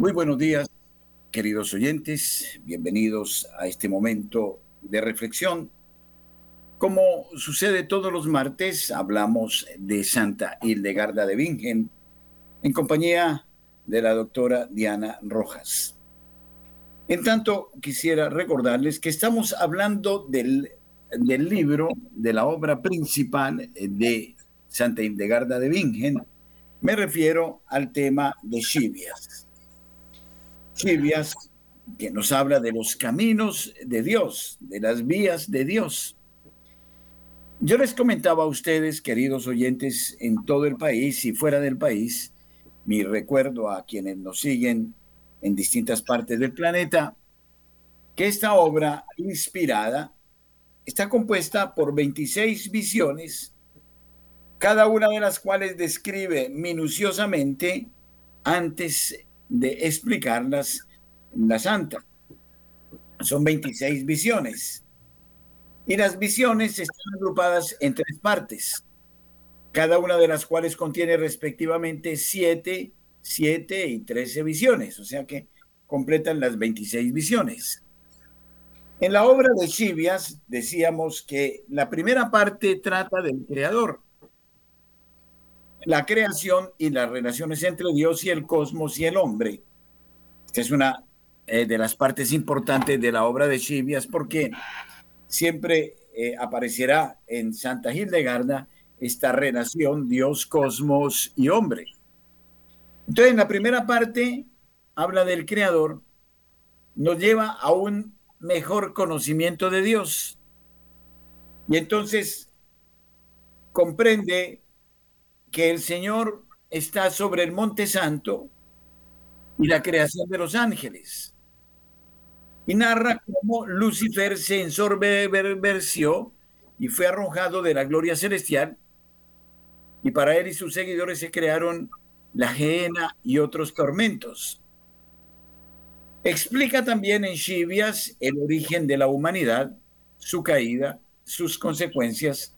Muy buenos días, queridos oyentes. Bienvenidos a este momento de reflexión. Como sucede todos los martes, hablamos de Santa Hildegarda de Bingen en compañía de la doctora Diana Rojas. En tanto, quisiera recordarles que estamos hablando del, del libro, de la obra principal de Santa Hildegarda de Bingen. Me refiero al tema de Chivias. Que nos habla de los caminos de Dios, de las vías de Dios. Yo les comentaba a ustedes, queridos oyentes, en todo el país y fuera del país, mi recuerdo a quienes nos siguen en distintas partes del planeta, que esta obra inspirada está compuesta por 26 visiones, cada una de las cuales describe minuciosamente antes de explicarlas la santa. Son 26 visiones. Y las visiones están agrupadas en tres partes, cada una de las cuales contiene respectivamente 7, 7 y 13 visiones, o sea que completan las 26 visiones. En la obra de Chivias decíamos que la primera parte trata del creador, la creación y las relaciones entre Dios y el cosmos y el hombre. Es una eh, de las partes importantes de la obra de Chivias porque siempre eh, aparecerá en Santa Hildegarda esta relación Dios, cosmos y hombre. Entonces, en la primera parte habla del creador, nos lleva a un mejor conocimiento de Dios. Y entonces comprende que el Señor está sobre el Monte Santo y la creación de los ángeles. Y narra cómo Lucifer se ensorbeció y fue arrojado de la gloria celestial. Y para él y sus seguidores se crearon la gehenna y otros tormentos. Explica también en Chivias el origen de la humanidad, su caída, sus consecuencias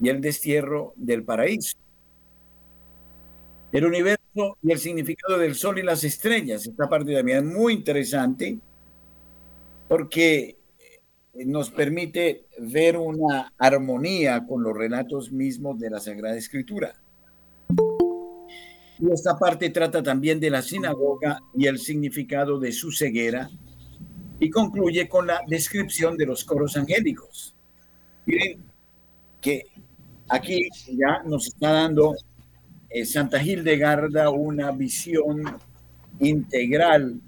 y el destierro del paraíso. El universo y el significado del sol y las estrellas. Esta parte también es muy interesante porque nos permite ver una armonía con los relatos mismos de la Sagrada Escritura. Y esta parte trata también de la sinagoga y el significado de su ceguera y concluye con la descripción de los coros angélicos. Miren que aquí ya nos está dando eh, Santa Hildegarda una visión integral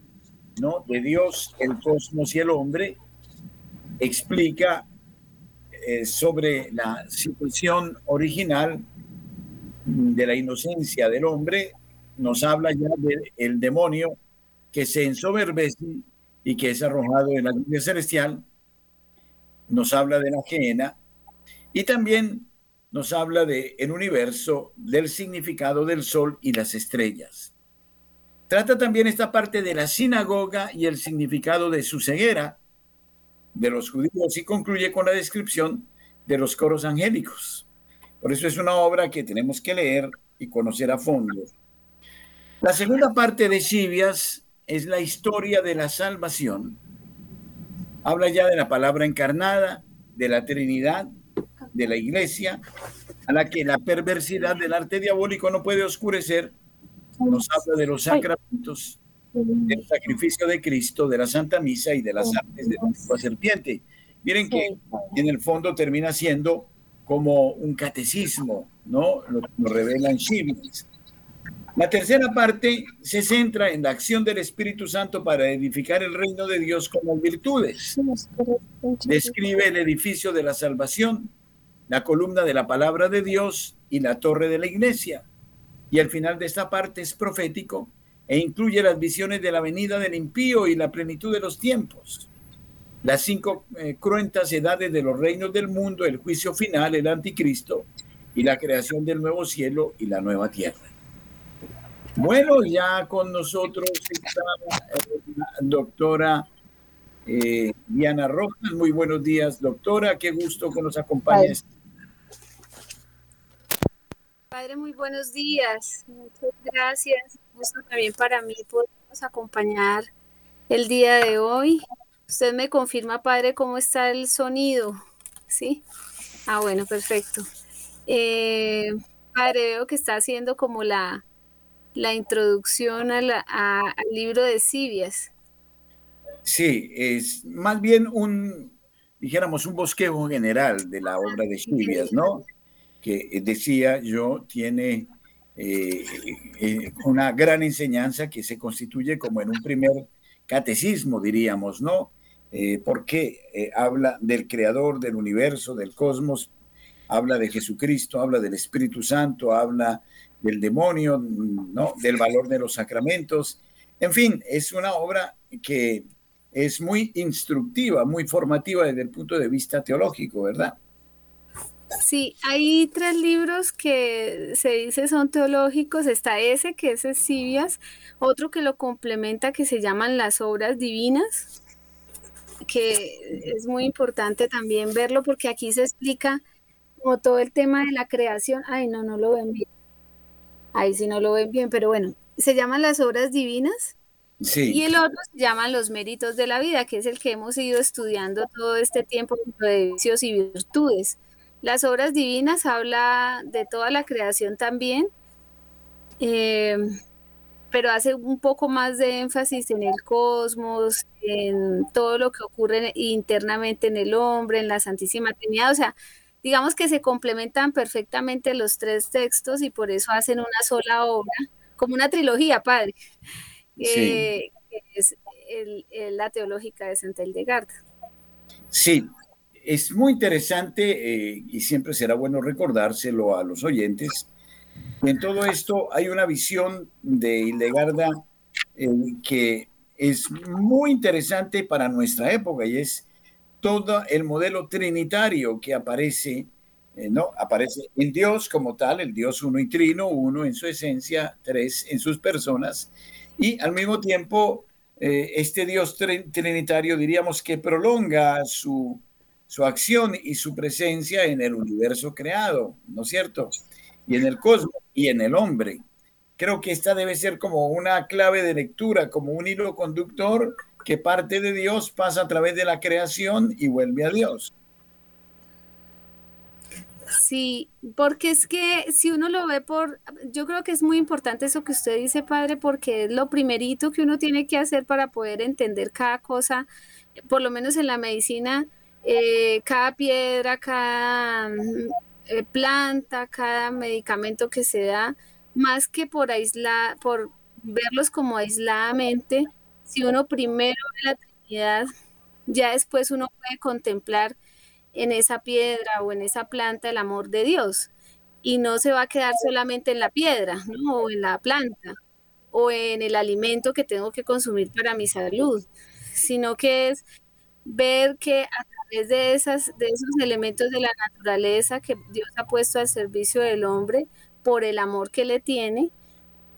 de Dios, el cosmos y el hombre. Explica eh, sobre la situación original de la inocencia del hombre, nos habla ya del demonio que se ensoberbece y que es arrojado en la lluvia celestial, nos habla de la ajena y también nos habla de el universo, del significado del sol y las estrellas. Trata también esta parte de la sinagoga y el significado de su ceguera de los judíos y concluye con la descripción de los coros angélicos. Por eso es una obra que tenemos que leer y conocer a fondo. La segunda parte de Chivias es la historia de la salvación. Habla ya de la palabra encarnada, de la Trinidad, de la Iglesia, a la que la perversidad del arte diabólico no puede oscurecer. Nos habla de los sacramentos, del sacrificio de Cristo, de la Santa Misa y de las artes de la serpiente. Miren que en el fondo termina siendo como un catecismo, ¿no? Lo, lo revelan Chivis. La tercera parte se centra en la acción del Espíritu Santo para edificar el reino de Dios con las virtudes. Describe el edificio de la salvación, la columna de la palabra de Dios y la torre de la iglesia. Y al final de esta parte es profético e incluye las visiones de la venida del impío y la plenitud de los tiempos las cinco eh, cruentas edades de los reinos del mundo, el juicio final, el anticristo y la creación del nuevo cielo y la nueva tierra. Bueno, ya con nosotros está la doctora eh, Diana Rojas. Muy buenos días, doctora. Qué gusto que nos acompañes. Padre, muy buenos días. Muchas gracias. Gusto también para mí poder podernos acompañar el día de hoy. Usted me confirma, padre, cómo está el sonido. ¿Sí? Ah, bueno, perfecto. Eh, padre, veo que está haciendo como la, la introducción al libro de Sibias. Sí, es más bien un, dijéramos, un bosquejo general de la obra de Sibias, ¿no? Que decía yo, tiene eh, eh, una gran enseñanza que se constituye como en un primer catecismo, diríamos, ¿no? Eh, porque habla del creador del universo, del cosmos, habla de Jesucristo, habla del Espíritu Santo, habla del demonio, ¿no? Del valor de los sacramentos. En fin, es una obra que es muy instructiva, muy formativa desde el punto de vista teológico, ¿verdad? Sí, hay tres libros que se dice son teológicos. Está ese, que es Escibias, otro que lo complementa, que se llaman las obras divinas, que es muy importante también verlo porque aquí se explica como todo el tema de la creación. Ay, no, no lo ven bien. Ahí sí no lo ven bien, pero bueno, se llaman las obras divinas y el otro se llama Los méritos de la vida, que es el que hemos ido estudiando todo este tiempo de vicios y virtudes. Las obras divinas habla de toda la creación también, eh, pero hace un poco más de énfasis en el cosmos, en todo lo que ocurre internamente en el hombre, en la Santísima Trinidad. O sea, digamos que se complementan perfectamente los tres textos y por eso hacen una sola obra, como una trilogía, padre que es la teológica de Santa Hildegarda. Sí, es muy interesante eh, y siempre será bueno recordárselo a los oyentes. En todo esto hay una visión de Hildegarda eh, que es muy interesante para nuestra época y es todo el modelo trinitario que aparece, eh, ¿no? Aparece en Dios como tal, el Dios uno y trino, uno en su esencia, tres en sus personas, y al mismo tiempo eh, este Dios trinitario diríamos que prolonga su, su acción y su presencia en el universo creado, ¿no es cierto? Y en el cosmos y en el hombre. Creo que esta debe ser como una clave de lectura, como un hilo conductor que parte de Dios, pasa a través de la creación y vuelve a Dios. Sí, porque es que si uno lo ve por, yo creo que es muy importante eso que usted dice, padre, porque es lo primerito que uno tiene que hacer para poder entender cada cosa, por lo menos en la medicina, eh, cada piedra, cada eh, planta, cada medicamento que se da, más que por aislar, por verlos como aisladamente, si uno primero ve la Trinidad, ya después uno puede contemplar en esa piedra o en esa planta el amor de Dios. Y no se va a quedar solamente en la piedra, ¿no? O en la planta, o en el alimento que tengo que consumir para mi salud, sino que es ver que a través de, esas, de esos elementos de la naturaleza que Dios ha puesto al servicio del hombre, por el amor que le tiene,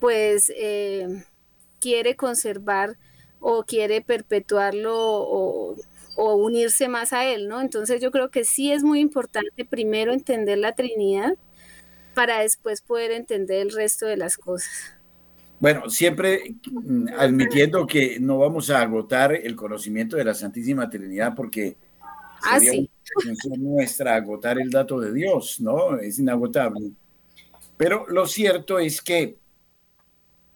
pues eh, quiere conservar o quiere perpetuarlo o o unirse más a Él, ¿no? Entonces yo creo que sí es muy importante primero entender la Trinidad para después poder entender el resto de las cosas. Bueno, siempre mm, admitiendo que no vamos a agotar el conocimiento de la Santísima Trinidad porque ah, sería nuestra agotar el dato de Dios, ¿no? Es inagotable. Pero lo cierto es que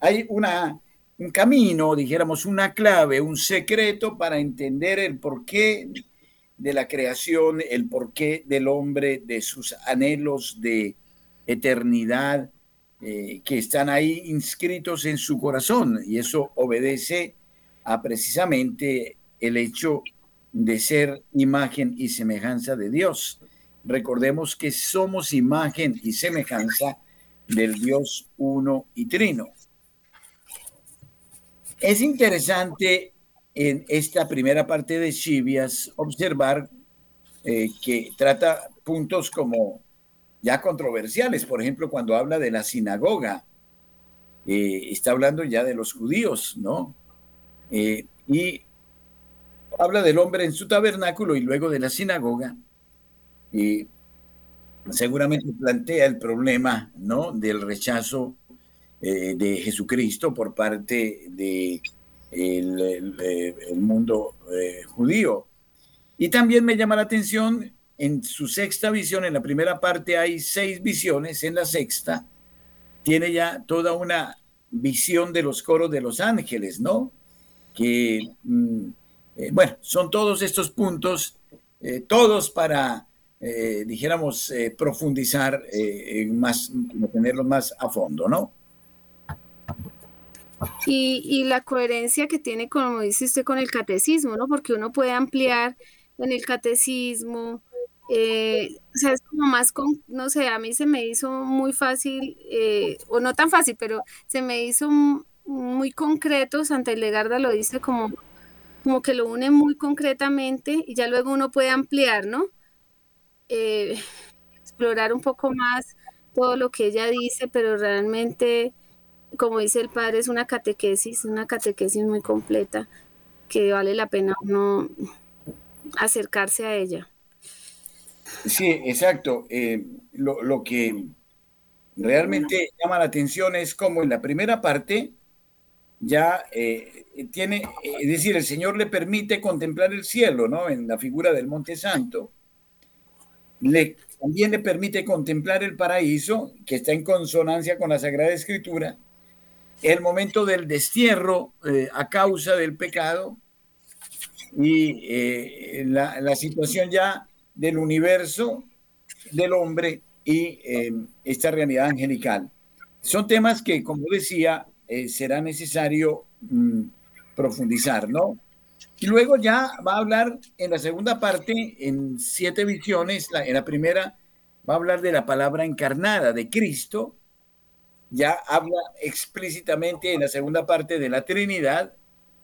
hay una un camino, dijéramos, una clave, un secreto para entender el porqué de la creación, el porqué del hombre, de sus anhelos de eternidad eh, que están ahí inscritos en su corazón. Y eso obedece a precisamente el hecho de ser imagen y semejanza de Dios. Recordemos que somos imagen y semejanza del Dios uno y trino. Es interesante en esta primera parte de Chivias observar eh, que trata puntos como ya controversiales, por ejemplo, cuando habla de la sinagoga, eh, está hablando ya de los judíos, ¿no? Eh, y habla del hombre en su tabernáculo y luego de la sinagoga, y seguramente plantea el problema, ¿no? Del rechazo eh, de Jesucristo por parte del de el, mundo eh, judío. Y también me llama la atención en su sexta visión, en la primera parte hay seis visiones, en la sexta tiene ya toda una visión de los coros de los ángeles, ¿no? Que, mm, eh, bueno, son todos estos puntos, todos para eh, dijéramos, eh, profundizar eh, más, tenerlos más a fondo, ¿no? Y, la coherencia que tiene, como dice usted, con el catecismo, ¿no? Porque uno puede ampliar en el catecismo, o sea, es como más, con, no sé, a mí se me hizo muy fácil, o no tan fácil, pero se me hizo muy concreto, Santa Ilegarda lo dice como, como que lo une muy concretamente y ya luego uno puede ampliar, ¿no? Eh, explorar un poco más todo lo que ella dice, pero realmente, como dice el padre, es una catequesis, una catequesis muy completa que vale la pena uno acercarse a ella. Sí, exacto. Eh, lo, que realmente llama la atención es como en la primera parte ya eh, tiene, es decir, el Señor le permite contemplar el cielo, ¿no? En la figura del Monte Santo le, también le permite contemplar el paraíso, que está en consonancia con la Sagrada Escritura, el momento del destierro eh, a causa del pecado y eh, la, situación ya del universo, del hombre y eh, esta realidad angelical. Son temas que, como decía, será necesario mm, profundizar, ¿no? Y luego ya va a hablar en la segunda parte, en siete visiones, en la primera va a hablar de la palabra encarnada, de Cristo. Ya habla explícitamente en la segunda parte de la Trinidad,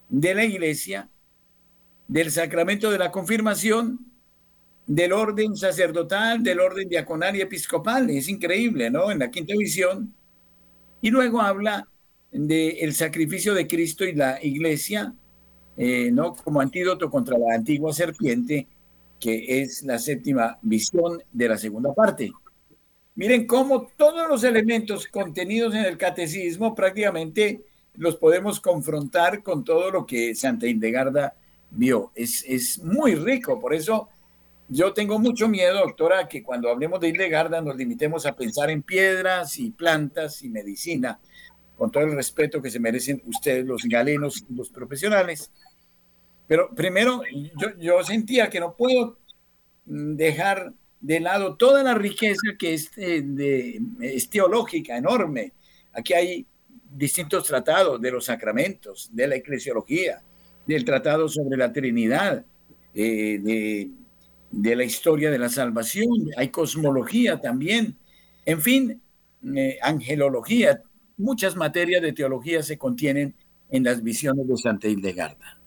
de la Iglesia, del sacramento de la confirmación, del orden sacerdotal, del orden diaconal y episcopal. Es increíble, ¿no? En la quinta visión. Y luego habla del sacrificio de Cristo y la Iglesia, eh, ¿no? como antídoto contra la antigua serpiente, que es la séptima visión de la segunda parte. Miren cómo todos los elementos contenidos en el catecismo prácticamente los podemos confrontar con todo lo que Santa Indegarda vio. Es, es muy rico, por eso yo tengo mucho miedo, doctora, que cuando hablemos de Indegarda nos limitemos a pensar en piedras y plantas y medicina, con todo el respeto que se merecen ustedes, los galenos y los profesionales. Pero primero, yo, yo sentía que no puedo dejar de lado toda la riqueza que es, eh, de, es teológica, enorme. Aquí hay distintos tratados de los sacramentos, de la eclesiología, del tratado sobre la Trinidad, eh, de, la historia de la salvación, hay cosmología también, en fin, eh, angelología, muchas materias de teología se contienen en las visiones de Santa Hildegarda.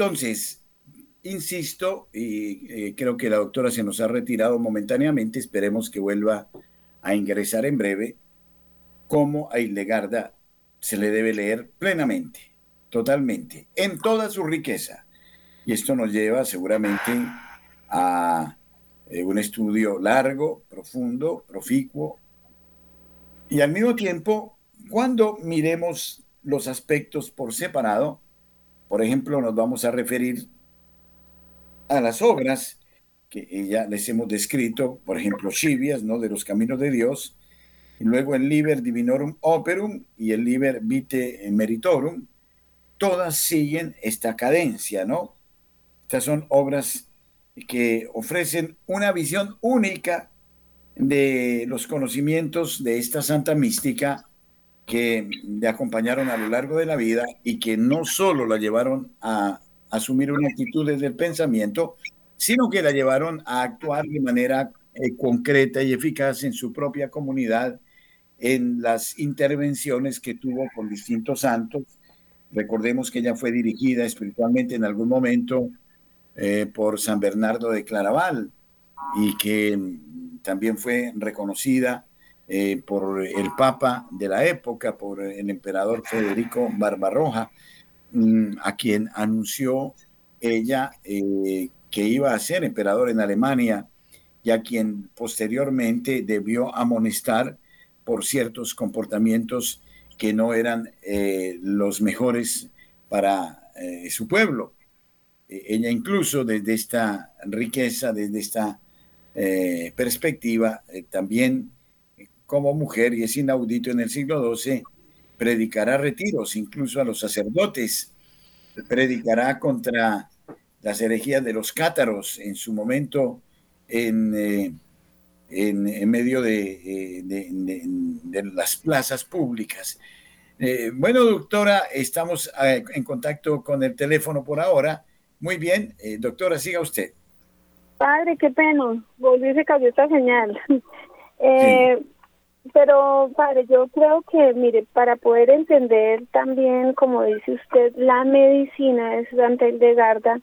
Entonces, insisto, y eh, creo que la doctora se nos ha retirado momentáneamente, esperemos que vuelva a ingresar en breve, cómo a Hildegarda se le debe leer plenamente, totalmente, en toda su riqueza. Y esto nos lleva seguramente a eh, un estudio largo, profundo, proficuo, y al mismo tiempo, cuando miremos los aspectos por separado, por ejemplo, nos vamos a referir a las obras que ya les hemos descrito, por ejemplo, Chivias, ¿no? De los caminos de Dios, y luego el Liber Divinorum Operum y el Liber Vite Meritorum, todas siguen esta cadencia, ¿no? Estas son obras que ofrecen una visión única de los conocimientos de esta santa mística que le acompañaron a lo largo de la vida y que no solo la llevaron a asumir una actitud desde el pensamiento, sino que la llevaron a actuar de manera eh, concreta y eficaz en su propia comunidad en las intervenciones que tuvo con distintos santos. Recordemos que ella fue dirigida espiritualmente en algún momento eh, por San Bernardo de Claraval y que también fue reconocida eh, por el Papa de la época, por el emperador Federico Barbarroja, mm, a quien anunció ella eh, que iba a ser emperador en Alemania y a quien posteriormente debió amonestar por ciertos comportamientos que no eran eh, los mejores para su pueblo. ella incluso desde esta riqueza, desde esta perspectiva, también como mujer, y es inaudito en el siglo XII, predicará retiros incluso a los sacerdotes, predicará contra las herejías de los cátaros en su momento en, eh, en, medio de, eh, de, las plazas públicas. Eh, bueno, doctora, estamos en contacto con el teléfono por ahora. Muy bien, doctora, siga usted. Padre, qué pena, volví se cayó esta señal. Eh, pero, padre, yo creo que, mire, para poder entender también, como dice usted, la medicina de Santa Hildegarda,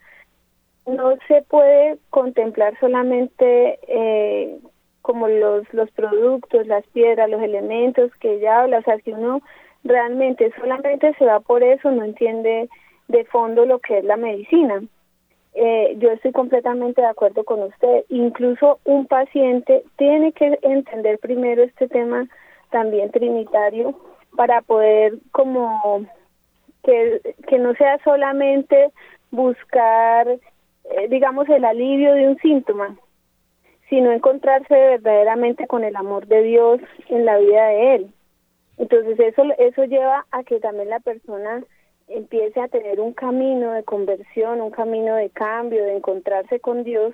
no se puede contemplar solamente eh, como los, los productos, las piedras, los elementos que ella habla. O sea, si uno realmente solamente se va por eso, no entiende de fondo lo que es la medicina. Eh, yo estoy completamente de acuerdo con usted. Incluso un paciente tiene que entender primero este tema también trinitario para poder como que, que no sea solamente buscar, eh, digamos, el alivio de un síntoma, sino encontrarse verdaderamente con el amor de Dios en la vida de él. Entonces eso eso lleva a que también la persona empiece a tener un camino de conversión, un camino de cambio, de encontrarse con Dios,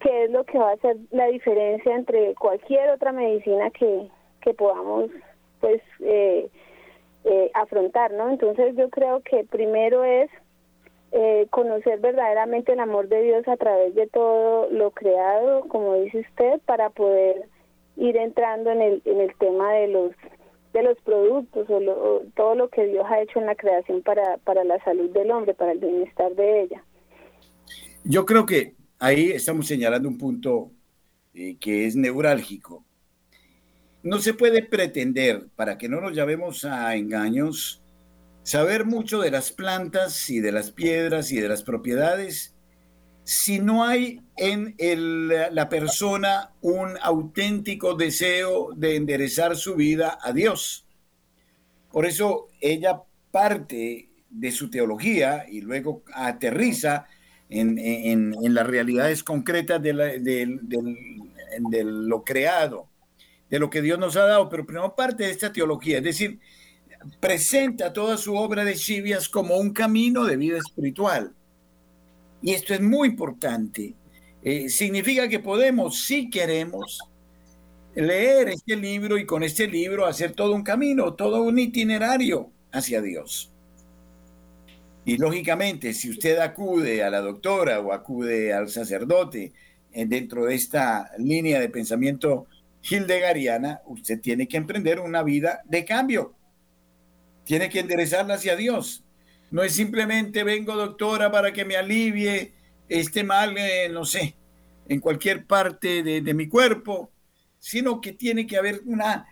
que es lo que va a hacer la diferencia entre cualquier otra medicina que, que podamos pues eh, eh, afrontar, ¿no? Entonces yo creo que primero es eh, conocer verdaderamente el amor de Dios a través de todo lo creado, como dice usted, para poder ir entrando en el, en el tema de los de los productos o, todo lo que Dios ha hecho en la creación para, para la salud del hombre, para el bienestar de ella. Yo creo que ahí estamos señalando un punto eh, que es neurálgico. No se puede pretender, para que no nos llamemos a engaños, saber mucho de las plantas y de las piedras y de las propiedades si no hay en la persona un auténtico deseo de enderezar su vida a Dios. Por eso ella parte de su teología y luego aterriza en, las realidades concretas de, de, lo creado, de lo que Dios nos ha dado, pero primero parte de esta teología, es decir, presenta toda su obra de Chivias como un camino de vida espiritual y esto es muy importante, eh, significa que podemos, si queremos, leer este libro y con este libro hacer todo un camino, todo un itinerario hacia Dios. Y lógicamente, si usted acude a la doctora o acude al sacerdote eh, dentro de esta línea de pensamiento hildegariana, usted tiene que emprender una vida de cambio. Tiene que enderezarla hacia Dios. No es simplemente vengo doctora para que me alivie este mal, eh, no sé, en cualquier parte de, mi cuerpo, sino que tiene que haber una,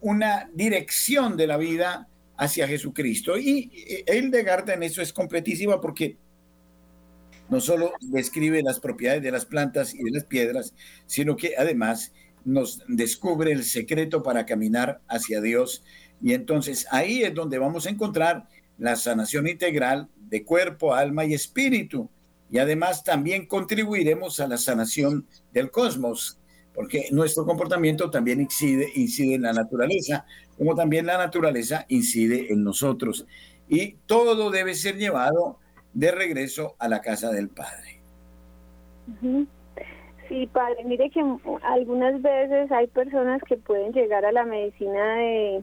una dirección de la vida hacia Jesucristo. Y Hildegard en eso es completísima porque no solo describe las propiedades de las plantas y de las piedras, sino que además nos descubre el secreto para caminar hacia Dios. Y entonces ahí es donde vamos a encontrar la sanación integral de cuerpo, alma y espíritu. Y además también contribuiremos a la sanación del cosmos, porque nuestro comportamiento también incide, incide en la naturaleza, como también la naturaleza incide en nosotros. Y todo debe ser llevado de regreso a la casa del Padre. Sí, padre, mire que algunas veces hay personas que pueden llegar a la medicina de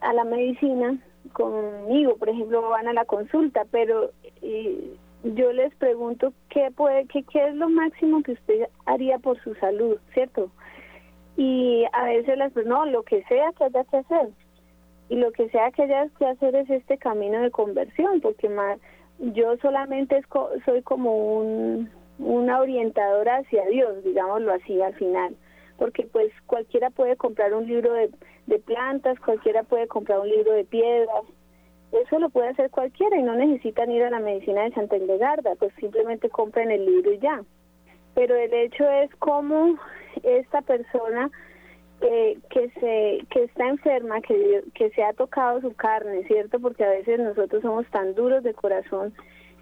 a la medicina conmigo, por ejemplo, van a la consulta, pero yo les pregunto qué puede qué, es lo máximo que usted haría por su salud, ¿cierto? Y a veces las pues no, lo que sea que haya que hacer. Y lo que sea que haya que hacer es este camino de conversión, porque más yo solamente soy como un una orientadora hacia Dios, digámoslo así al final, porque pues cualquiera puede comprar un libro de, de plantas, cualquiera puede comprar un libro de piedras, eso lo puede hacer cualquiera y no necesitan ir a la medicina de Santa Hildegarda, pues simplemente compren el libro y ya. Pero el hecho es cómo esta persona eh, que se que está enferma, que, que se ha tocado su carne, ¿cierto? Porque a veces nosotros somos tan duros de corazón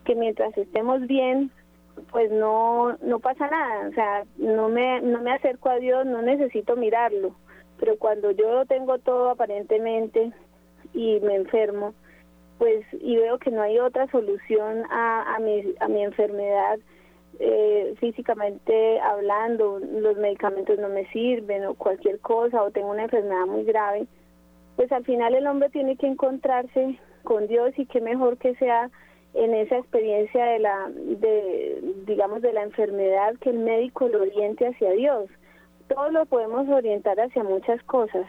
que mientras estemos bien, pues no no pasa nada, o sea, no me no me acerco a Dios, no necesito mirarlo, pero cuando yo lo tengo todo aparentemente y me enfermo, pues y veo que no hay otra solución a, a mi a mi enfermedad eh, físicamente hablando, los medicamentos no me sirven o cualquier cosa o tengo una enfermedad muy grave, pues al final el hombre tiene que encontrarse con Dios y qué mejor que sea en esa experiencia de la de digamos de la enfermedad que el médico lo oriente hacia Dios. Todos lo podemos orientar hacia muchas cosas.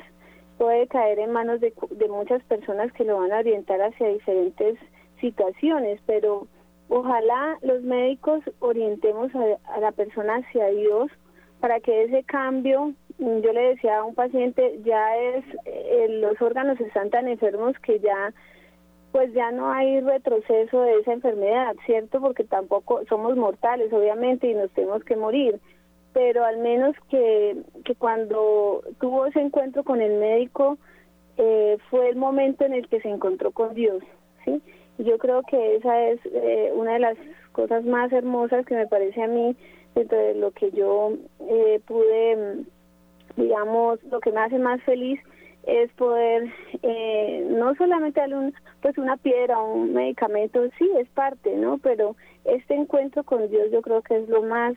Puede caer en manos de, de muchas personas que lo van a orientar hacia diferentes situaciones pero ojalá los médicos orientemos a, la persona hacia Dios para que ese cambio yo le decía a un paciente ya es eh, los órganos están tan enfermos que ya pues ya no hay retroceso de esa enfermedad, ¿cierto? Porque tampoco somos mortales, obviamente, y nos tenemos que morir, pero al menos que, que cuando tuvo ese encuentro con el médico, eh, fue el momento en el que se encontró con Dios, ¿sí? yo creo que esa es eh, una de las cosas más hermosas que me parece a mí dentro de lo que yo eh, pude, digamos, lo que me hace más feliz es poder eh, no solamente darle pues una piedra o un medicamento, sí es parte, ¿no? Pero este encuentro con Dios yo creo que es lo más,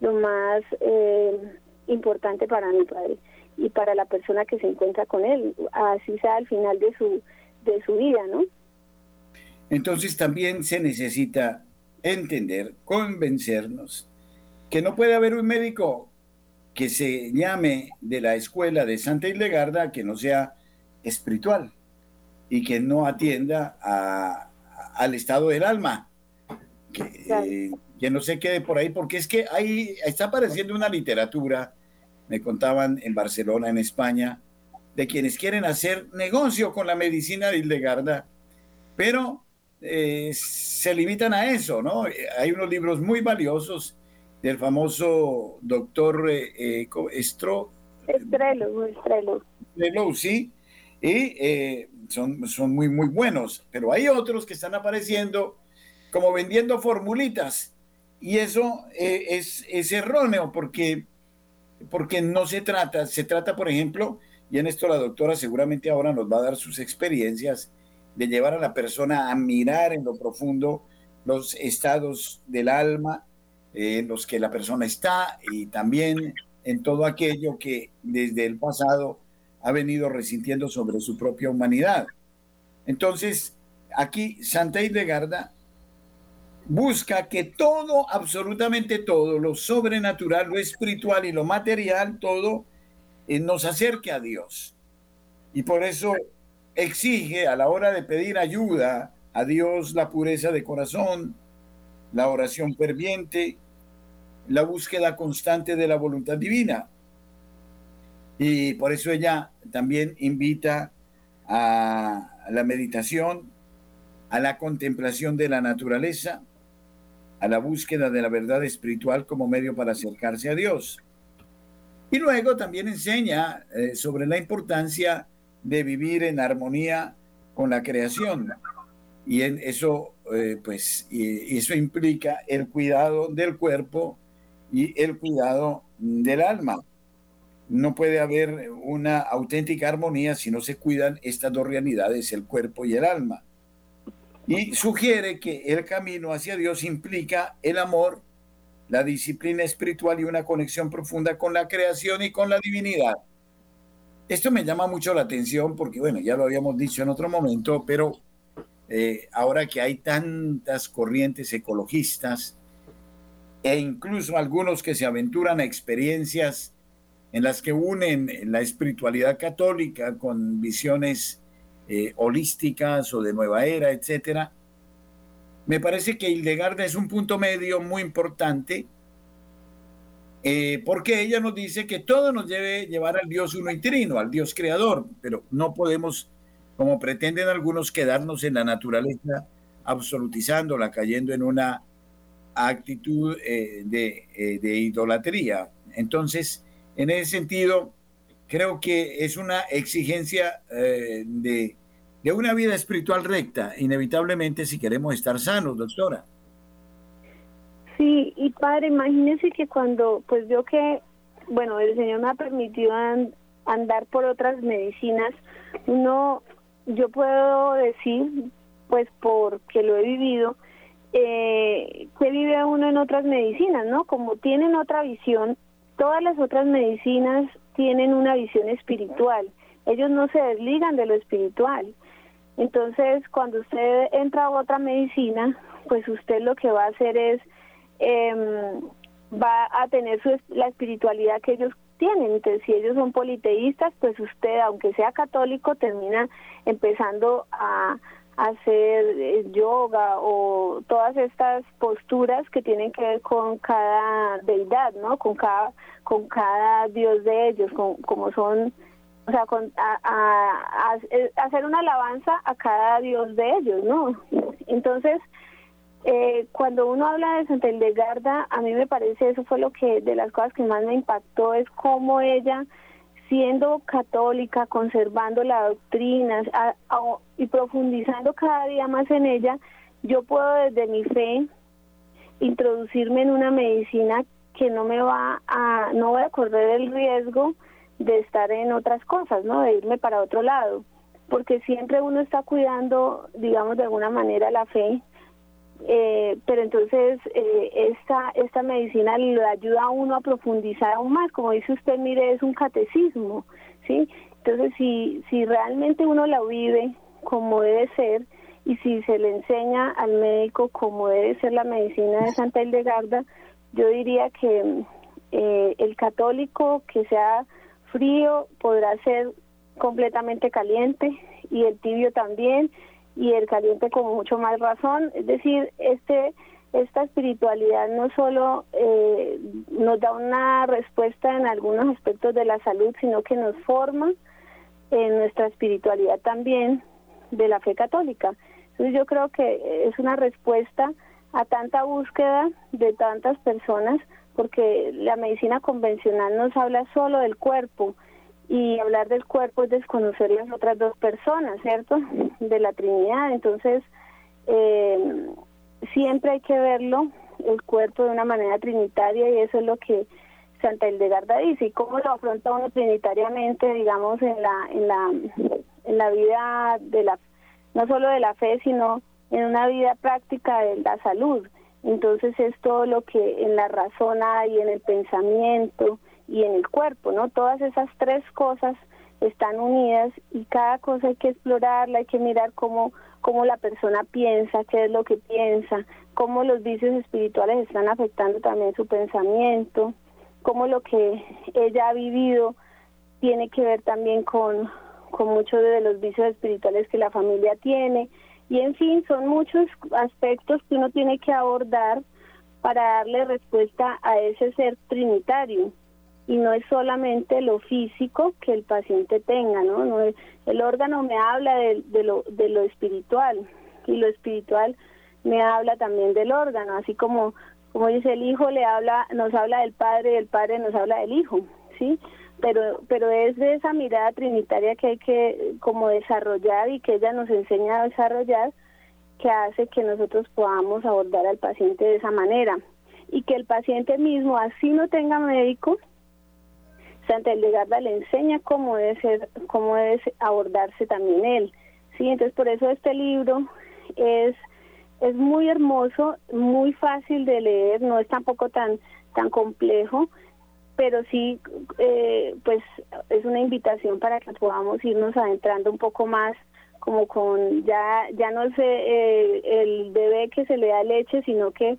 lo más eh, importante para mi padre y para la persona que se encuentra con él, así sea al final de su, de su vida, ¿no? Entonces también se necesita entender, convencernos que no puede haber un médico que se llame de la escuela de Santa Hildegarda que no sea espiritual y que no atienda al estado del alma, que, que, no se quede por ahí, porque es que ahí está apareciendo una literatura, me contaban en Barcelona, en España, de quienes quieren hacer negocio con la medicina de Hildegarda, pero eh, se limitan a eso, ¿no? Hay unos libros muy valiosos del famoso doctor eh, eh Estro, Estrelo, Estrelo. Estrelo, sí, y eh, son, son muy, muy buenos, pero hay otros que están apareciendo como vendiendo formulitas, y eso eh, es, es erróneo porque, porque no se trata, se trata, por ejemplo, y en esto la doctora seguramente ahora nos va a dar sus experiencias, de llevar a la persona a mirar en lo profundo los estados del alma, en los que la persona está y también en todo aquello que desde el pasado ha venido resintiendo sobre su propia humanidad. Entonces, aquí Santa Hildegarda busca que todo, absolutamente todo, lo sobrenatural, lo espiritual y lo material, todo, eh, nos acerque a Dios. Y por eso exige a la hora de pedir ayuda a Dios la pureza de corazón, la oración ferviente, la búsqueda constante de la voluntad divina. Y por eso ella también invita a la meditación, a la contemplación de la naturaleza, a la búsqueda de la verdad espiritual como medio para acercarse a Dios. Y luego también enseña eh, sobre la importancia de vivir en armonía con la creación. Y en eso, eh, pues, y eso implica el cuidado del cuerpo y el cuidado del alma. No puede haber una auténtica armonía si no se cuidan estas dos realidades, el cuerpo y el alma. y sugiere que el camino hacia Dios implica el amor, la disciplina espiritual y una conexión profunda con la creación y con la divinidad. Esto me llama mucho la atención porque, bueno, ya lo habíamos dicho en otro momento, pero eh, ahora que hay tantas corrientes ecologistas e incluso algunos que se aventuran a experiencias en las que unen la espiritualidad católica con visiones eh, holísticas o de nueva era, etcétera, me parece que Hildegarda es un punto medio muy importante eh, porque ella nos dice que todo nos debe llevar al Dios uno y al Dios creador, pero no podemos, como pretenden algunos, quedarnos en la naturaleza absolutizándola, cayendo en una actitud eh, de, de idolatría. Entonces, en ese sentido, creo que es una exigencia eh, de, una vida espiritual recta, inevitablemente si queremos estar sanos, doctora. Sí, y padre, imagínese que cuando, pues yo que, bueno, el Señor me ha permitido andar por otras medicinas, uno, yo puedo decir, pues porque lo he vivido, eh, que vive uno en otras medicinas, ¿no? Como tienen otra visión, Todas las otras medicinas tienen una visión espiritual. Ellos no se desligan de lo espiritual. Entonces, cuando usted entra a otra medicina, pues usted lo que va a hacer es, em, va a tener su, la espiritualidad que ellos tienen. Entonces, si ellos son politeístas, pues usted, aunque sea católico, termina empezando a, hacer eh, yoga o todas estas posturas que tienen que ver con cada deidad, ¿no? Con cada con cada dios de ellos, con, como son, o sea, con, a, hacer una alabanza a cada dios de ellos, ¿no? Entonces, eh, cuando uno habla de Santa Hildegarda, a mí me parece eso fue lo que de las cosas que más me impactó es cómo ella siendo católica, conservando la doctrina y profundizando cada día más en ella, yo puedo desde mi fe introducirme en una medicina que no me va a, no voy a correr el riesgo de estar en otras cosas, ¿no? De irme para otro lado, porque siempre uno está cuidando, digamos, de alguna manera la fe eh, pero entonces eh, esta, esta medicina le ayuda a uno a profundizar aún más, como dice usted, mire, es un catecismo, ¿sí? Entonces, si, si realmente uno la vive como debe ser y si se le enseña al médico como debe ser la medicina de Santa Hildegarda, yo diría que eh, el católico que sea frío podrá ser completamente caliente y el tibio también y el caliente con mucho más razón. Es decir, este esta espiritualidad no solo eh, nos da una respuesta en algunos aspectos de la salud, sino que nos forma en nuestra espiritualidad también de la fe católica. Entonces yo creo que es una respuesta a tanta búsqueda de tantas personas, porque la medicina convencional nos habla solo del cuerpo, y hablar del cuerpo es desconocer las otras dos personas, ¿cierto? De la Trinidad. Entonces, eh, siempre hay que verlo, el cuerpo de una manera trinitaria y eso es lo que Santa Hildegarda dice. ¿Y cómo lo afronta uno trinitariamente, digamos, en la, en la, en la vida de la, no solo de la fe, sino en una vida práctica de la salud? Entonces es todo lo que en la razón hay, en el pensamiento, y en el cuerpo, ¿no? Todas esas tres cosas están unidas y cada cosa hay que explorarla, hay que mirar cómo, cómo la persona piensa, qué es lo que piensa, cómo los vicios espirituales están afectando también su pensamiento, cómo lo que ella ha vivido tiene que ver también con, con muchos de los vicios espirituales que la familia tiene. Y en fin, son muchos aspectos que uno tiene que abordar para darle respuesta a ese ser trinitario y no es solamente lo físico que el paciente tenga, ¿no? no el órgano me habla de, lo, de lo espiritual y lo espiritual me habla también del órgano, así como como dice el hijo le habla nos habla del padre y el padre nos habla del hijo, ¿sí? Pero pero es de esa mirada trinitaria que hay que como desarrollar y que ella nos enseña a desarrollar que hace que nosotros podamos abordar al paciente de esa manera y que el paciente mismo así no tenga médico Santa Hildegarda le enseña cómo debe ser, cómo debe abordarse también él. Sí, entonces por eso este libro es es muy hermoso, muy fácil de leer, no es tampoco tan tan complejo, pero sí, eh, pues es una invitación para que podamos irnos adentrando un poco más, como con ya ya no es eh, el bebé que se le da leche, sino que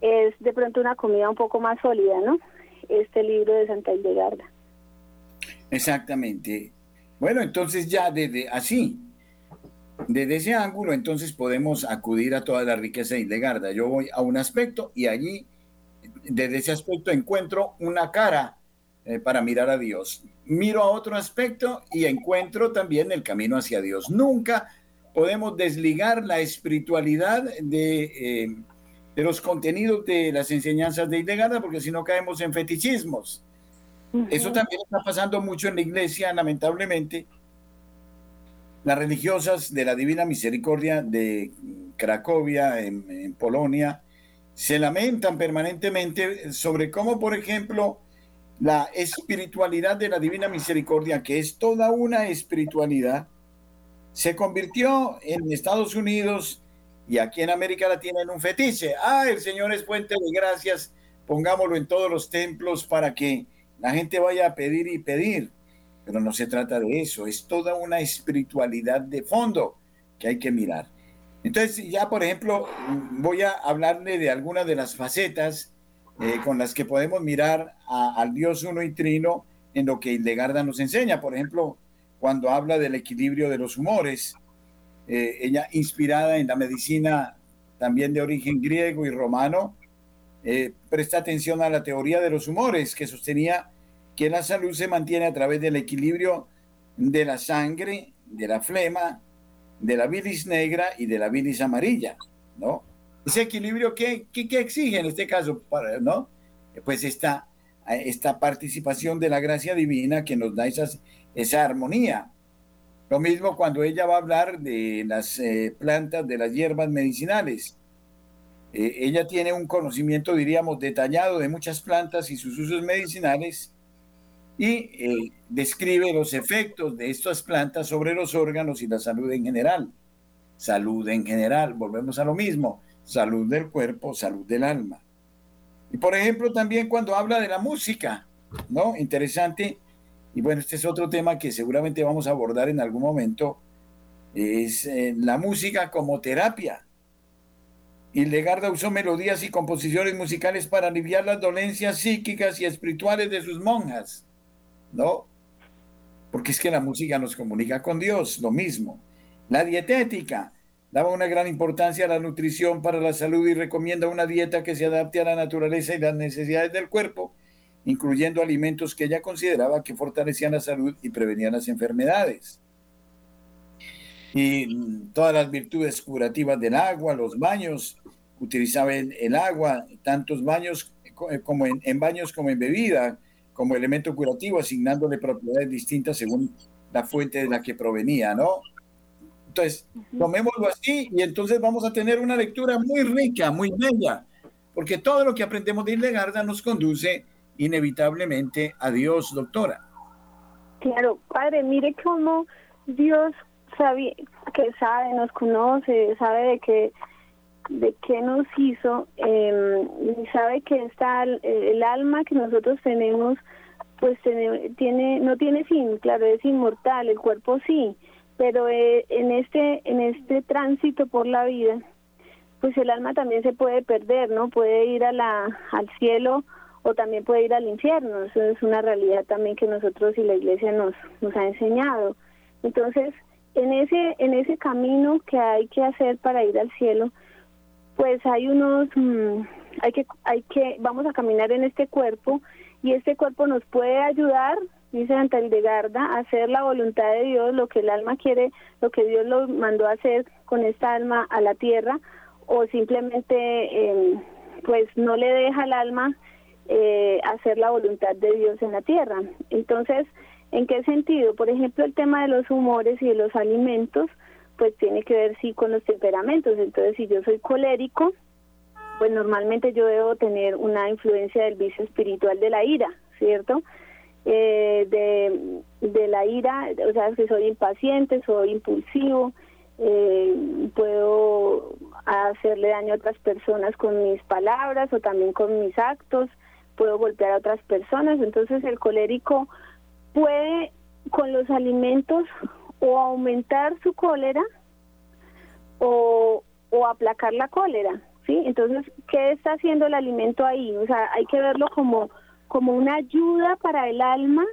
es de pronto una comida un poco más sólida, ¿no? Este libro de Santa Hildegarda. Exactamente. Bueno, entonces ya desde así, desde ese ángulo, entonces podemos acudir a toda la riqueza de Hildegarda. Yo voy a un aspecto y allí, desde ese aspecto, encuentro una cara eh, para mirar a Dios. Miro a otro aspecto y encuentro también el camino hacia Dios. Nunca podemos desligar la espiritualidad de, eh, los contenidos de las enseñanzas de Hildegarda, porque si no caemos en fetichismos. Eso también está pasando mucho en la iglesia, lamentablemente las religiosas de la Divina Misericordia de Cracovia, en, Polonia, se lamentan permanentemente sobre cómo, por ejemplo, la espiritualidad de la Divina Misericordia, que es toda una espiritualidad, se convirtió en Estados Unidos y aquí en América Latina en un fetiche. Ah, el Señor es fuente de gracias, pongámoslo en todos los templos para que la gente vaya a pedir y pedir pero no se trata de eso, es toda una espiritualidad de fondo que hay que mirar. Entonces, ya por ejemplo, voy a hablarle de algunas de las facetas eh, con las que podemos mirar al Dios uno y trino en lo que Hildegarda nos enseña. Por ejemplo, cuando habla del equilibrio de los humores, eh, ella inspirada en la medicina también de origen griego y romano, eh, presta atención a la teoría de los humores que sostenía que la salud se mantiene a través del equilibrio de la sangre, de la flema, de la bilis negra y de la bilis amarilla, ¿no? Ese equilibrio, ¿qué, qué, exige en este caso? ¿no? Pues esta, esta participación de la gracia divina que nos da esas, esa armonía. Lo mismo cuando ella va a hablar de las eh, plantas, de las hierbas medicinales. Eh, ella tiene un conocimiento, diríamos, detallado de muchas plantas y sus usos medicinales y eh, describe los efectos de estas plantas sobre los órganos y la salud en general. Salud en general, volvemos a lo mismo, salud del cuerpo, salud del alma. Y por ejemplo, también cuando habla de la música, ¿no? Interesante. Y bueno, este es otro tema que seguramente vamos a abordar en algún momento, es eh, la música como terapia. Hildegarda usó melodías y composiciones musicales para aliviar las dolencias psíquicas y espirituales de sus monjas ¿no? Porque es que la música nos comunica con Dios, lo mismo. La dietética daba una gran importancia a la nutrición para la salud y recomienda una dieta que se adapte a la naturaleza y las necesidades del cuerpo, incluyendo alimentos que ella consideraba que fortalecían la salud y prevenían las enfermedades. Y todas las virtudes curativas del agua, los baños, utilizaba el, agua, tantos baños como en baños como en bebida, como elemento curativo, asignándole propiedades distintas según la fuente de la que provenía, ¿no? Entonces, tomémoslo así y entonces vamos a tener una lectura muy rica, muy bella, porque todo lo que aprendemos de Hildegarda nos conduce inevitablemente a Dios, doctora. Claro, padre, mire cómo Dios sabe, que sabe, nos conoce, sabe de qué de qué nos hizo eh, y sabe que está el alma que nosotros tenemos pues tiene, no tiene fin, claro, es inmortal, el cuerpo sí, pero eh, en este en este tránsito por la vida, pues el alma también se puede perder, ¿no? Puede ir al cielo o también puede ir al infierno. Eso es una realidad también que nosotros y la Iglesia nos nos ha enseñado. Entonces, en ese en ese camino que hay que hacer para ir al cielo, pues hay unos mm, hay que hay que vamos a caminar en este cuerpo y este cuerpo nos puede ayudar, dice Santa Hildegarda, a hacer la voluntad de Dios, lo que el alma quiere, lo que Dios lo mandó a hacer con esta alma a la tierra, o simplemente em, pues no le deja al alma eh, hacer la voluntad de Dios en la tierra. Entonces, ¿en qué sentido? Por ejemplo, el tema de los humores y de los alimentos, pues tiene que ver sí con los temperamentos. Entonces, si yo soy colérico, pues normalmente yo debo tener una influencia del vicio espiritual de la ira, ¿cierto? Eh, de, la ira, o sea, que soy impaciente, soy impulsivo, eh, puedo hacerle daño a otras personas con mis palabras o también con mis actos, puedo golpear a otras personas. Entonces el colérico puede con los alimentos o aumentar su cólera o, o aplacar la cólera, ¿sí? Entonces, ¿qué está haciendo el alimento ahí? O sea, hay que verlo como, como una ayuda para el alma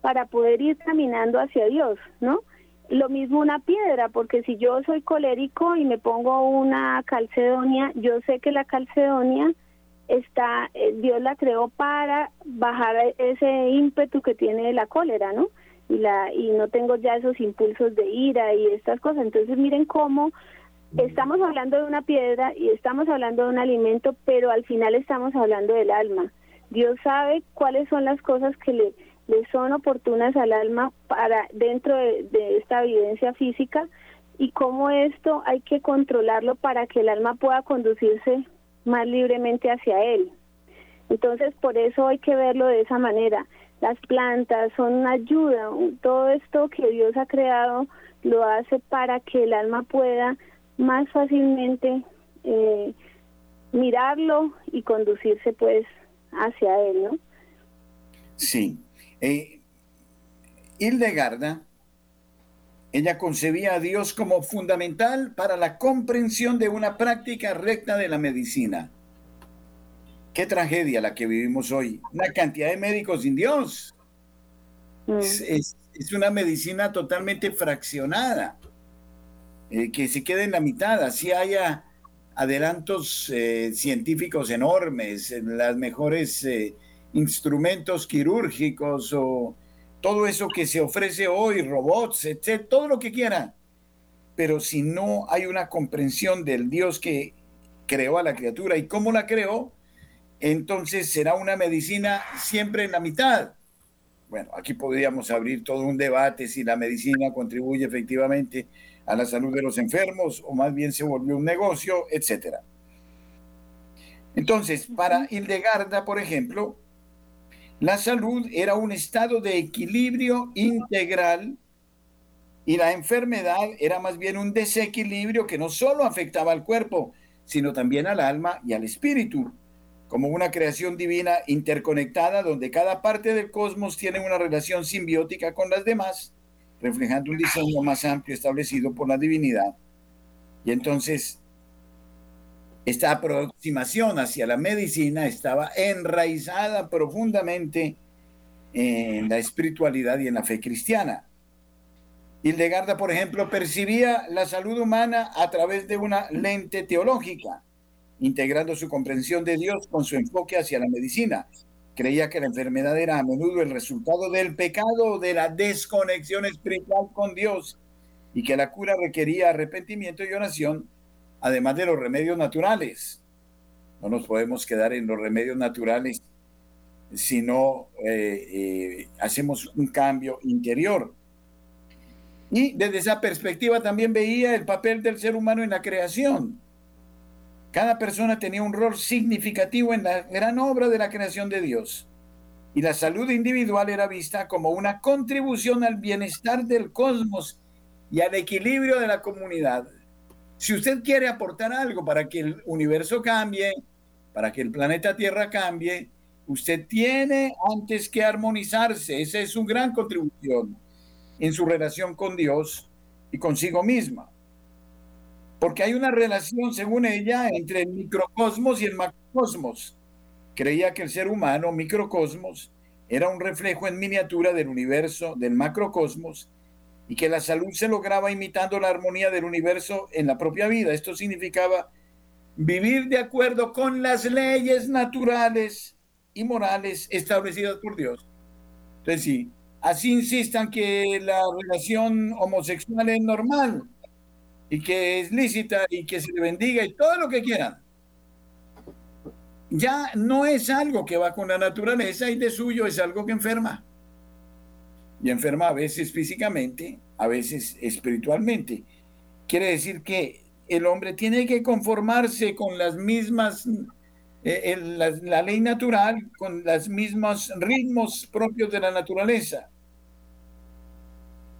para poder ir caminando hacia Dios, ¿no? Lo mismo una piedra, porque si yo soy colérico y me pongo una calcedonia, yo sé que la calcedonia está, eh, Dios la creó para bajar ese ímpetu que tiene la cólera, ¿no? Y, la, y no tengo ya esos impulsos de ira y estas cosas. Entonces miren cómo estamos hablando de una piedra y estamos hablando de un alimento, pero al final estamos hablando del alma. Dios sabe cuáles son las cosas que le le son oportunas al alma para dentro de, esta evidencia física y cómo esto hay que controlarlo para que el alma pueda conducirse más libremente hacia él. Entonces, por eso hay que verlo de esa manera. Las plantas son una ayuda, todo esto que Dios ha creado lo hace para que el alma pueda más fácilmente eh, mirarlo y conducirse pues hacia él, ¿no? Sí, eh, Hildegarda, ella concebía a Dios como fundamental para la comprensión de una práctica recta de la medicina. Qué tragedia la que vivimos hoy. Una cantidad de médicos sin Dios. Mm. Es, una medicina totalmente fraccionada, eh, que se queda en la mitad. Así haya adelantos eh, científicos enormes, en las mejores eh, instrumentos quirúrgicos o todo eso que se ofrece hoy, robots, etc., todo lo que quieran. Pero si no hay una comprensión del Dios que creó a la criatura y cómo la creó, entonces será una medicina siempre en la mitad. Bueno, aquí podríamos abrir todo un debate si la medicina contribuye efectivamente a la salud de los enfermos o más bien se volvió un negocio, etc. Entonces, para Hildegarda, por ejemplo, la salud era un estado de equilibrio integral y la enfermedad era más bien un desequilibrio que no solo afectaba al cuerpo, sino también al alma y al espíritu, como una creación divina interconectada donde cada parte del cosmos tiene una relación simbiótica con las demás, reflejando un diseño más amplio establecido por la divinidad. Y entonces esta aproximación hacia la medicina estaba enraizada profundamente en la espiritualidad y en la fe cristiana. Hildegarda, por ejemplo, percibía la salud humana a través de una lente teológica, integrando su comprensión de Dios con su enfoque hacia la medicina. Creía que la enfermedad era a menudo el resultado del pecado de la desconexión espiritual con Dios y que la cura requería arrepentimiento y oración además de los remedios naturales. No nos podemos quedar en los remedios naturales si no eh, eh, hacemos un cambio interior. Y desde esa perspectiva también veía el papel del ser humano en la creación. Cada persona tenía un rol significativo en la gran obra de la creación de Dios. Y la salud individual era vista como una contribución al bienestar del cosmos y al equilibrio de la comunidad. Si usted quiere aportar algo para que el universo cambie, para que el planeta Tierra cambie, usted tiene antes que armonizarse. Esa es su gran contribución en su relación con Dios y consigo misma. Porque hay una relación, según ella, entre el microcosmos y el macrocosmos. Creía que el ser humano, microcosmos, era un reflejo en miniatura del universo, del macrocosmos, y que la salud se lograba imitando la armonía del universo en la propia vida. Esto significaba vivir de acuerdo con las leyes naturales y morales establecidas por Dios. Entonces, sí, así insistan que la relación homosexual es normal y que es lícita y que se le bendiga y todo lo que quieran. Ya no es algo que va con la naturaleza y de suyo es algo que enferma y enferma a veces físicamente, a veces espiritualmente. Quiere decir que el hombre tiene que conformarse con las mismas, eh, la, ley natural, con los mismos ritmos propios de la naturaleza.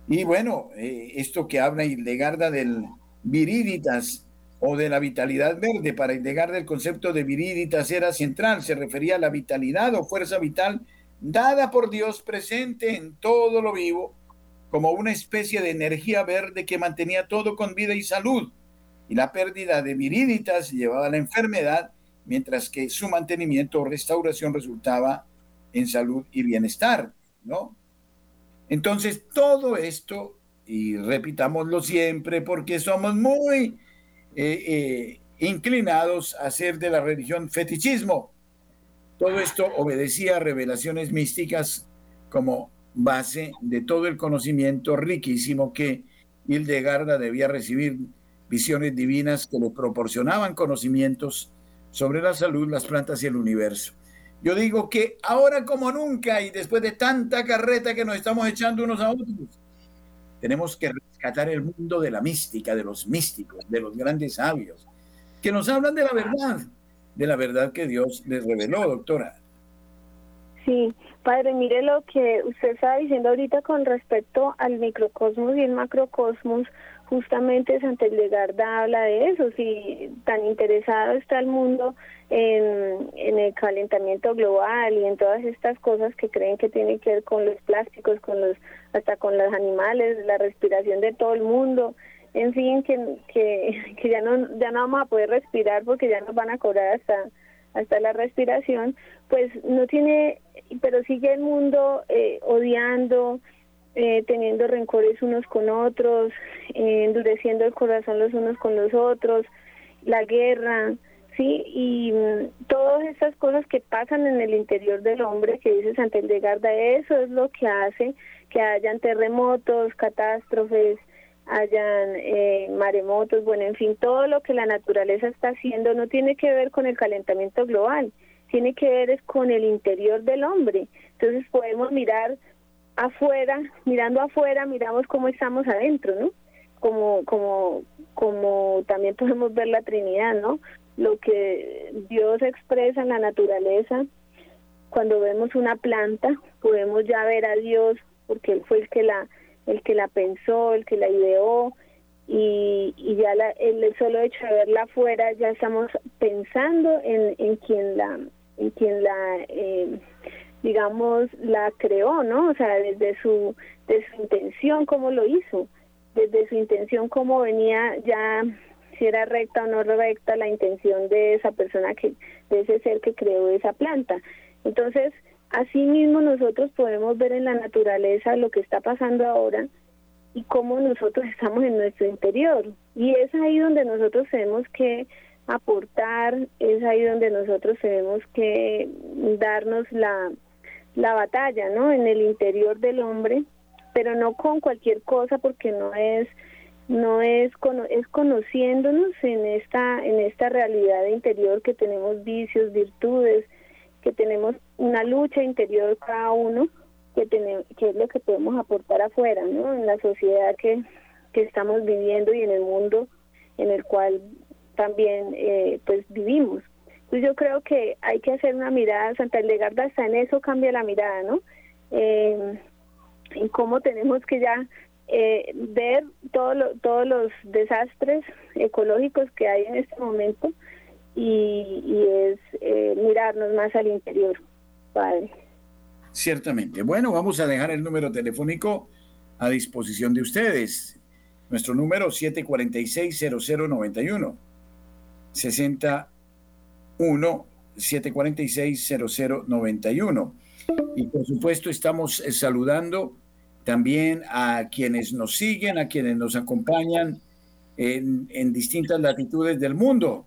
Y bueno, eh, esto que habla Hildegarda del viriditas o de la vitalidad verde. Para Hildegard el concepto de viriditas era central, se refería a la vitalidad o fuerza vital dada por Dios presente en todo lo vivo, como una especie de energía verde que mantenía todo con vida y salud. Y la pérdida de viriditas llevaba a la enfermedad, mientras que su mantenimiento o restauración resultaba en salud y bienestar, ¿no? Entonces, todo esto, y repitámoslo siempre, porque somos muy eh, eh, inclinados a hacer de la religión fetichismo. Todo esto obedecía a revelaciones místicas como base de todo el conocimiento riquísimo que Hildegarda debía recibir, visiones divinas que le proporcionaban conocimientos sobre la salud, las plantas y el universo. Yo digo que ahora como nunca y después de tanta carreta que nos estamos echando unos a otros, tenemos que rescatar el mundo de la mística, de los místicos, de los grandes sabios, que nos hablan de la verdad, de la verdad que Dios les reveló, doctora. Sí, padre, mire lo que usted estaba diciendo ahorita con respecto al microcosmos y el macrocosmos. Justamente Santa Legarda habla de eso, si tan interesado está el mundo en, en el calentamiento global y en todas estas cosas que creen que tienen que ver con los plásticos, con los hasta con los animales, la respiración de todo el mundo, en fin, que, que, ya no ya no vamos a poder respirar porque ya nos van a cobrar hasta hasta la respiración, pues no tiene, pero sigue el mundo eh, odiando, eh, teniendo rencores unos con otros, eh, endureciendo el corazón los unos con los otros, la guerra, sí, y mm, todas esas cosas que pasan en el interior del hombre, que dice Santa Garda, eso es lo que hace que hayan terremotos, catástrofes, hayan eh, maremotos, bueno, en fin, todo lo que la naturaleza está haciendo no tiene que ver con el calentamiento global, tiene que ver es con el interior del hombre. Entonces podemos mirar afuera, mirando afuera, miramos cómo estamos adentro, ¿no? Como, como, como también podemos ver la Trinidad, ¿no? Lo que Dios expresa en la naturaleza, cuando vemos una planta, podemos ya ver a Dios porque Él fue el que la el que la pensó, el que la ideó, y, y ya la, el solo hecho de verla afuera ya estamos pensando en, en quien la, en quien la, eh, digamos, la creó, ¿no? O sea, desde su, de su intención, cómo lo hizo, desde su intención, cómo venía ya, si era recta o no recta la intención de esa persona, que de ese ser que creó esa planta. Entonces, Asimismo, nosotros podemos ver en la naturaleza lo que está pasando ahora y cómo nosotros estamos en nuestro interior. Y es ahí donde nosotros tenemos que aportar, es ahí donde nosotros tenemos que darnos la, la batalla, ¿no? En el interior del hombre, pero no con cualquier cosa porque no es no es es conociéndonos en esta en esta realidad interior que tenemos vicios, virtudes, que tenemos una lucha interior cada uno, que, tenemos, que es lo que podemos aportar afuera, ¿no? En la sociedad que, que estamos viviendo y en el mundo en el cual también eh, pues vivimos. Entonces yo creo que hay que hacer una mirada, Santa Legarda hasta en eso cambia la mirada, ¿no? Eh, en cómo tenemos que ya eh, ver todo todos los desastres ecológicos que hay en este momento y, es eh, mirarnos más al interior, Padre. Ciertamente. Bueno, vamos a dejar el número telefónico a disposición de ustedes. Nuestro número 746-0091. 61 746-0091. Y por supuesto estamos eh, saludando también a quienes nos siguen, a quienes nos acompañan en, en distintas latitudes del mundo.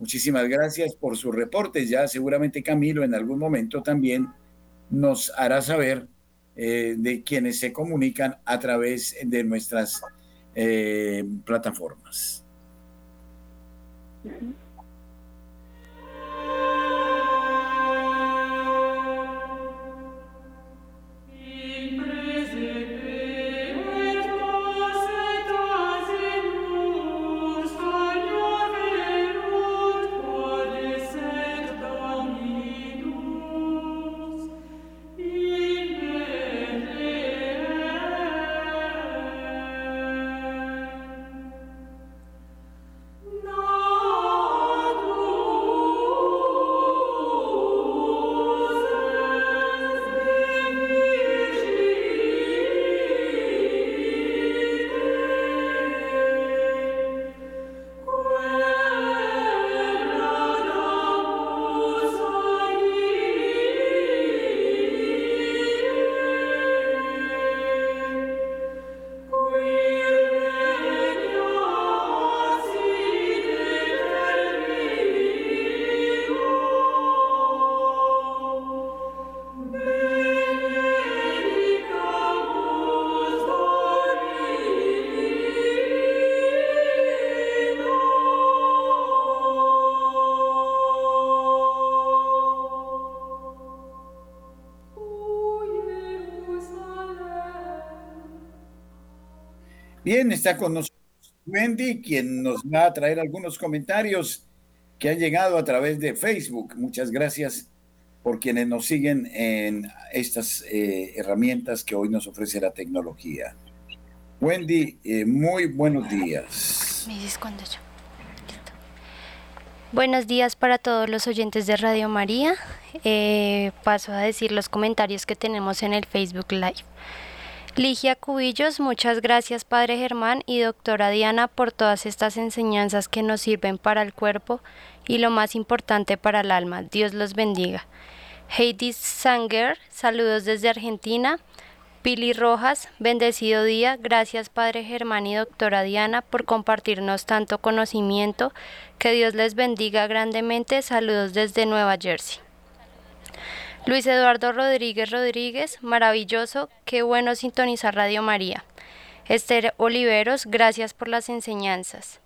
Muchísimas gracias por sus reportes. Ya seguramente Camilo en algún momento también nos hará saber eh, de quienes se comunican a través de nuestras eh, plataformas. Bien, está con nosotros Wendy, quien nos va a traer algunos comentarios que han llegado a través de Facebook. Muchas gracias por quienes nos siguen en estas eh, herramientas que hoy nos ofrece la tecnología. Wendy, eh, muy buenos días. Me cuando yo. Buenos días para todos los oyentes de Radio María. Eh, paso a decir los comentarios que tenemos en el Facebook Live. Ligia Cubillos, muchas gracias Padre Germán y doctora Diana por todas estas enseñanzas que nos sirven para el cuerpo y lo más importante para el alma. Dios los bendiga. Heidi Sanger, saludos desde Argentina. Pili Rojas, bendecido día. Gracias Padre Germán y doctora Diana por compartirnos tanto conocimiento. Que Dios les bendiga grandemente. Saludos desde Nueva Jersey. Luis Eduardo Rodríguez Rodríguez, maravilloso, qué bueno sintonizar Radio María. Esther Oliveros, gracias por las enseñanzas.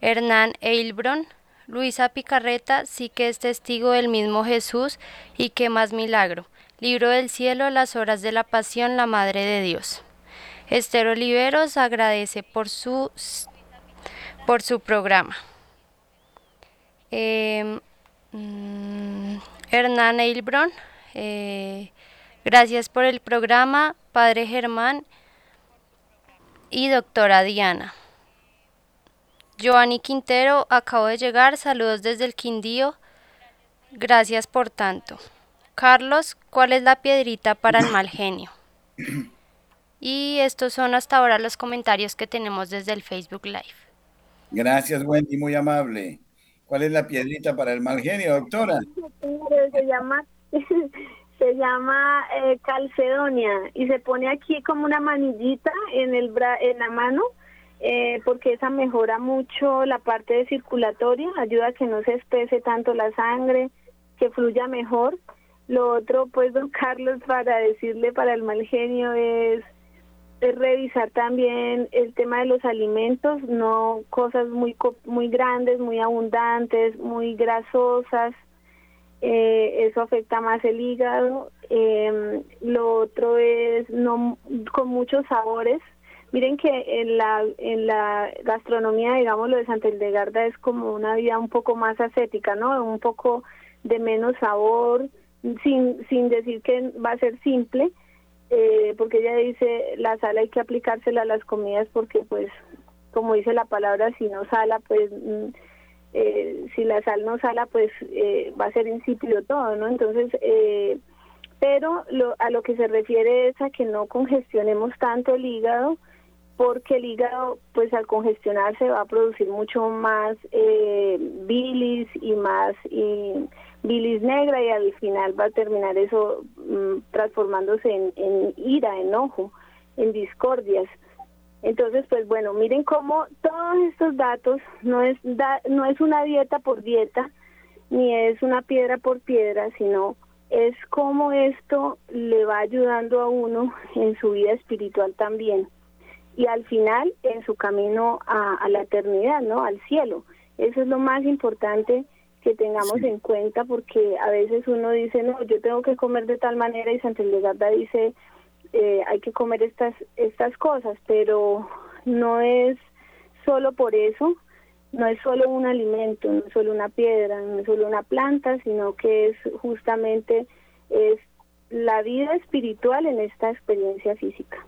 Hernán Eilbron, Luisa Picarreta, sí que es testigo del mismo Jesús y qué más milagro. Libro del cielo, las horas de la pasión, la Madre de Dios. Esther Oliveros agradece por su, por su programa. Em, mm, Hernán Eilbron, eh, gracias por el programa, Padre Germán y doctora Diana. Joanny Quintero, acabo de llegar, saludos desde el Quindío, gracias por tanto. Carlos, ¿cuál es la piedrita para el mal genio? Y estos son hasta ahora los comentarios que tenemos desde el Facebook Live. Gracias, Wendy, muy amable. ¿Cuál es la piedrita para el mal genio, doctora? Se llama, se llama eh, calcedonia y se pone aquí como una manillita en, el en la mano eh, porque esa mejora mucho la parte de circulatoria, ayuda a que no se espese tanto la sangre, que fluya mejor. Lo otro, pues, don Carlos, para decirle para el mal genio es revisar también el tema de los alimentos, no cosas muy muy grandes, muy abundantes, muy grasosas. Eh, eso afecta más el hígado. Em, lo otro es no con muchos sabores. Miren que en la en la gastronomía, digamos, lo de Santa Hildegarda es como una vida un poco más ascética, ¿no? Un poco de menos sabor, sin sin decir que va a ser simple eh, porque ella dice la sal hay que aplicársela a las comidas porque pues como dice la palabra si no sala pues mm, eh, si la sal no sala pues eh, va a ser insípido todo no entonces pero lo, a lo que se refiere es a que no congestionemos tanto el hígado porque el hígado pues al congestionarse va a producir mucho más bilis y más y bilis negra y al final va a terminar eso mm, transformándose en, ira, enojo, en discordias. Entonces, pues bueno, miren cómo todos estos datos no es no es una dieta por dieta ni es una piedra por piedra, sino es cómo esto le va ayudando a uno en su vida espiritual también y al final en su camino a, a la eternidad, ¿no? Al cielo. Eso es lo más importante que tengamos en cuenta porque a veces uno dice, no, yo tengo que comer de tal manera y Santa Legarda dice, eh, hay que comer estas, estas cosas, pero no es solo por eso, no es solo un alimento, no es solo una piedra, no es solo una planta, sino que es justamente es la vida espiritual en esta experiencia física.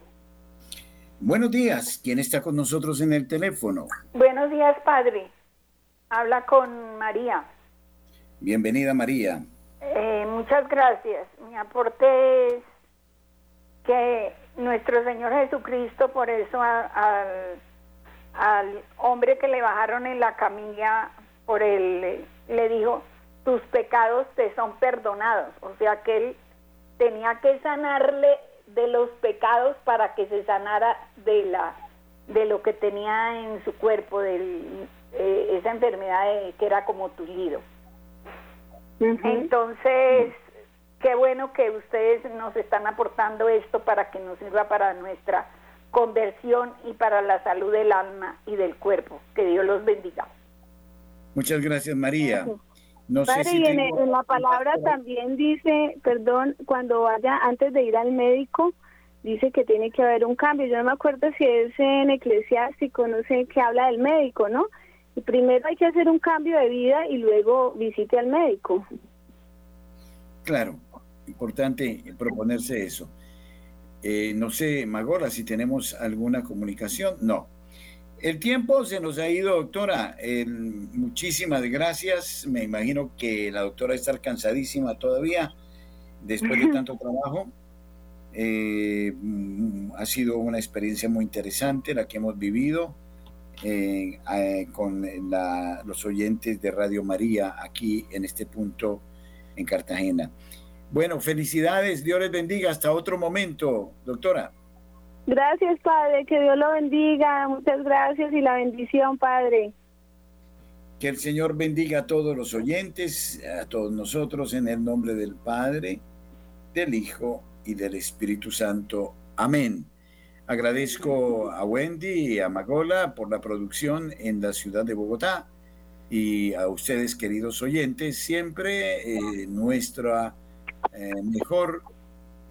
Buenos días, ¿quién está con nosotros en el teléfono? Buenos días, padre. Habla con María. Bienvenida María. Eh, muchas gracias. Mi aporte es que nuestro Señor Jesucristo, por eso al, hombre que le bajaron en la camilla, por él le dijo, tus pecados te son perdonados. O sea que él tenía que sanarle de los pecados para que se sanara de la de lo que tenía en su cuerpo, de eh, esa enfermedad que era como tullido. Entonces, qué bueno que ustedes nos están aportando esto para que nos sirva para nuestra conversión y para la salud del alma y del cuerpo. Que Dios los bendiga. Muchas gracias, María. No sé si en, la palabra también dice, perdón, cuando vaya antes de ir al médico, dice que tiene que haber un cambio. Yo no me acuerdo si es en eclesiástico, no sé, que habla del médico, ¿no? Primero hay que hacer un cambio de vida y luego visite al médico. Claro, importante proponerse eso. Eh, no sé, Magora, si tenemos alguna comunicación. No. El tiempo se nos ha ido, doctora. muchísimas gracias. Me imagino que la doctora está cansadísima todavía después de tanto trabajo. Eh, mm, ha sido una experiencia muy interesante la que hemos vivido eh, con los oyentes de Radio María aquí en este punto en Cartagena. Bueno, felicidades, Dios les bendiga. Hasta otro momento, doctora. Gracias, Padre, que Dios lo bendiga. Muchas gracias y la bendición, Padre. Que el Señor bendiga a todos los oyentes, a todos nosotros, en el nombre del Padre, del Hijo y del Espíritu Santo. Amén. Agradezco a Wendy y a Magola por la producción en la ciudad de Bogotá y a ustedes, queridos oyentes, siempre eh, nuestra eh, mejor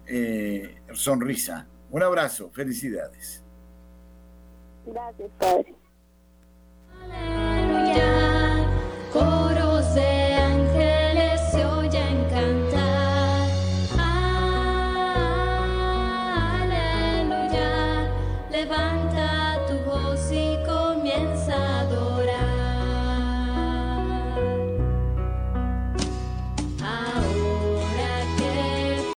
eh, sonrisa. Un abrazo, felicidades. Gracias, Padre.